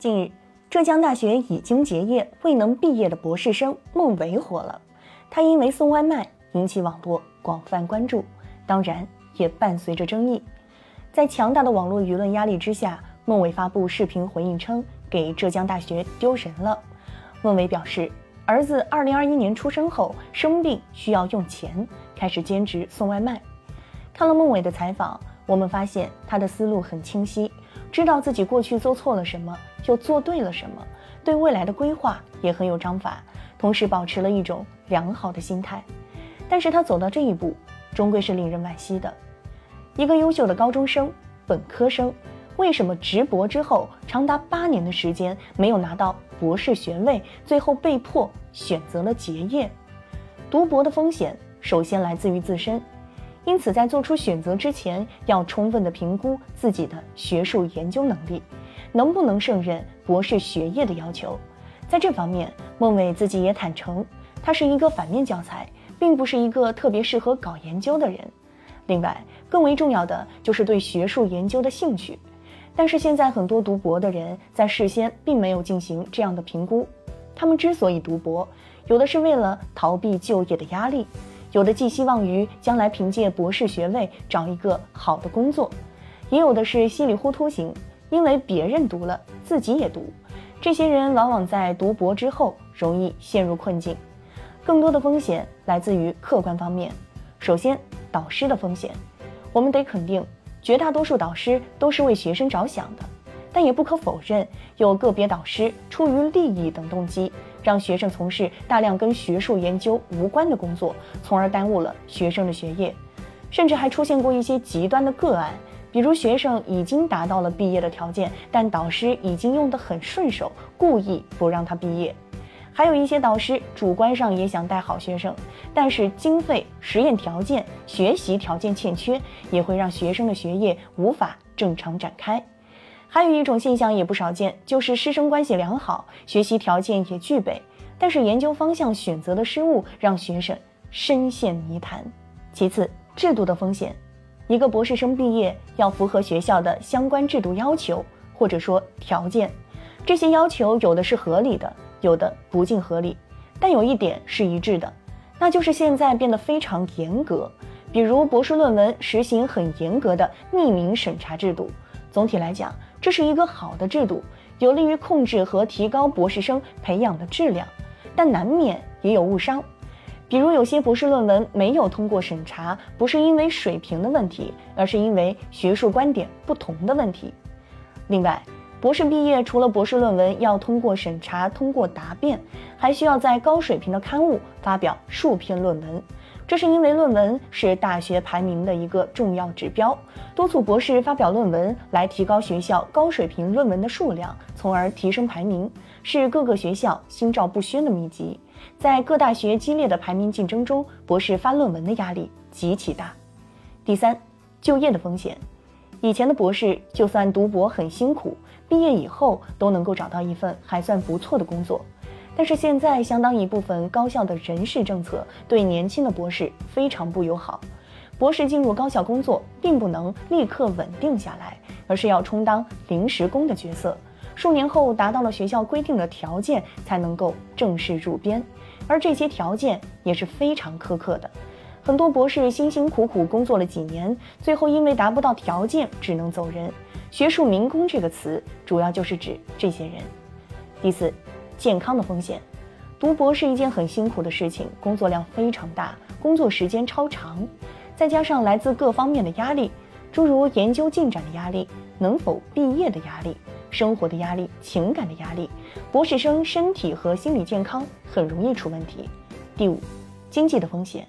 近日，浙江大学已经结业未能毕业的博士生孟维火了。他因为送外卖引起网络广泛关注，当然也伴随着争议。在强大的网络舆论压力之下，孟伟发布视频回应称，给浙江大学丢人了。孟伟表示，儿子2021年出生后生病需要用钱，开始兼职送外卖。看了孟伟的采访，我们发现他的思路很清晰，知道自己过去做错了什么。又做对了什么？对未来的规划也很有章法，同时保持了一种良好的心态。但是他走到这一步，终归是令人惋惜的。一个优秀的高中生、本科生，为什么直博之后长达八年的时间没有拿到博士学位，最后被迫选择了结业？读博的风险首先来自于自身，因此在做出选择之前，要充分的评估自己的学术研究能力。能不能胜任博士学业的要求，在这方面，孟伟自己也坦诚，他是一个反面教材，并不是一个特别适合搞研究的人。另外，更为重要的就是对学术研究的兴趣。但是现在很多读博的人在事先并没有进行这样的评估，他们之所以读博，有的是为了逃避就业的压力，有的寄希望于将来凭借博士学位找一个好的工作，也有的是稀里糊涂型。因为别人读了，自己也读，这些人往往在读博之后容易陷入困境。更多的风险来自于客观方面。首先，导师的风险，我们得肯定，绝大多数导师都是为学生着想的，但也不可否认，有个别导师出于利益等动机，让学生从事大量跟学术研究无关的工作，从而耽误了学生的学业，甚至还出现过一些极端的个案。比如学生已经达到了毕业的条件，但导师已经用得很顺手，故意不让他毕业。还有一些导师主观上也想带好学生，但是经费、实验条件、学习条件欠缺，也会让学生的学业无法正常展开。还有一种现象也不少见，就是师生关系良好，学习条件也具备，但是研究方向选择的失误，让学生深陷泥潭。其次，制度的风险。一个博士生毕业要符合学校的相关制度要求，或者说条件，这些要求有的是合理的，有的不尽合理，但有一点是一致的，那就是现在变得非常严格。比如博士论文实行很严格的匿名审查制度，总体来讲，这是一个好的制度，有利于控制和提高博士生培养的质量，但难免也有误伤。比如有些博士论文没有通过审查，不是因为水平的问题，而是因为学术观点不同的问题。另外，博士毕业除了博士论文要通过审查、通过答辩，还需要在高水平的刊物发表数篇论文。这是因为论文是大学排名的一个重要指标，督促博士发表论文来提高学校高水平论文的数量，从而提升排名，是各个学校心照不宣的秘籍。在各大学激烈的排名竞争中，博士发论文的压力极其大。第三，就业的风险。以前的博士就算读博很辛苦，毕业以后都能够找到一份还算不错的工作。但是现在，相当一部分高校的人事政策对年轻的博士非常不友好。博士进入高校工作，并不能立刻稳定下来，而是要充当临时工的角色。数年后达到了学校规定的条件，才能够正式入编，而这些条件也是非常苛刻的。很多博士辛辛苦苦工作了几年，最后因为达不到条件，只能走人。学术民工这个词，主要就是指这些人。第四，健康的风险。读博是一件很辛苦的事情，工作量非常大，工作时间超长，再加上来自各方面的压力，诸如研究进展的压力，能否毕业的压力。生活的压力、情感的压力，博士生身体和心理健康很容易出问题。第五，经济的风险。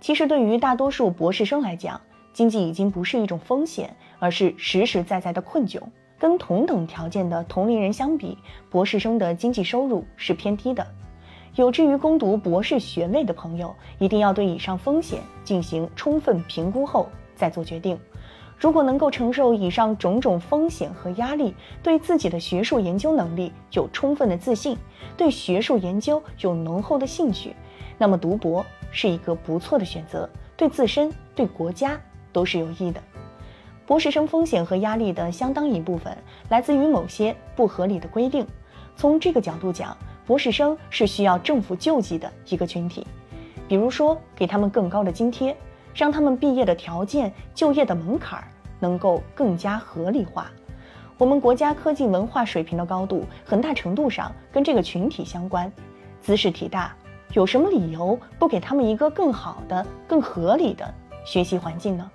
其实对于大多数博士生来讲，经济已经不是一种风险，而是实实在在的困窘。跟同等条件的同龄人相比，博士生的经济收入是偏低的。有志于攻读博士学位的朋友，一定要对以上风险进行充分评估后再做决定。如果能够承受以上种种风险和压力，对自己的学术研究能力有充分的自信，对学术研究有浓厚的兴趣，那么读博是一个不错的选择，对自身、对国家都是有益的。博士生风险和压力的相当一部分来自于某些不合理的规定。从这个角度讲，博士生是需要政府救济的一个群体。比如说，给他们更高的津贴，让他们毕业的条件、就业的门槛能够更加合理化。我们国家科技文化水平的高度，很大程度上跟这个群体相关。兹事体大，有什么理由不给他们一个更好的、更合理的学习环境呢？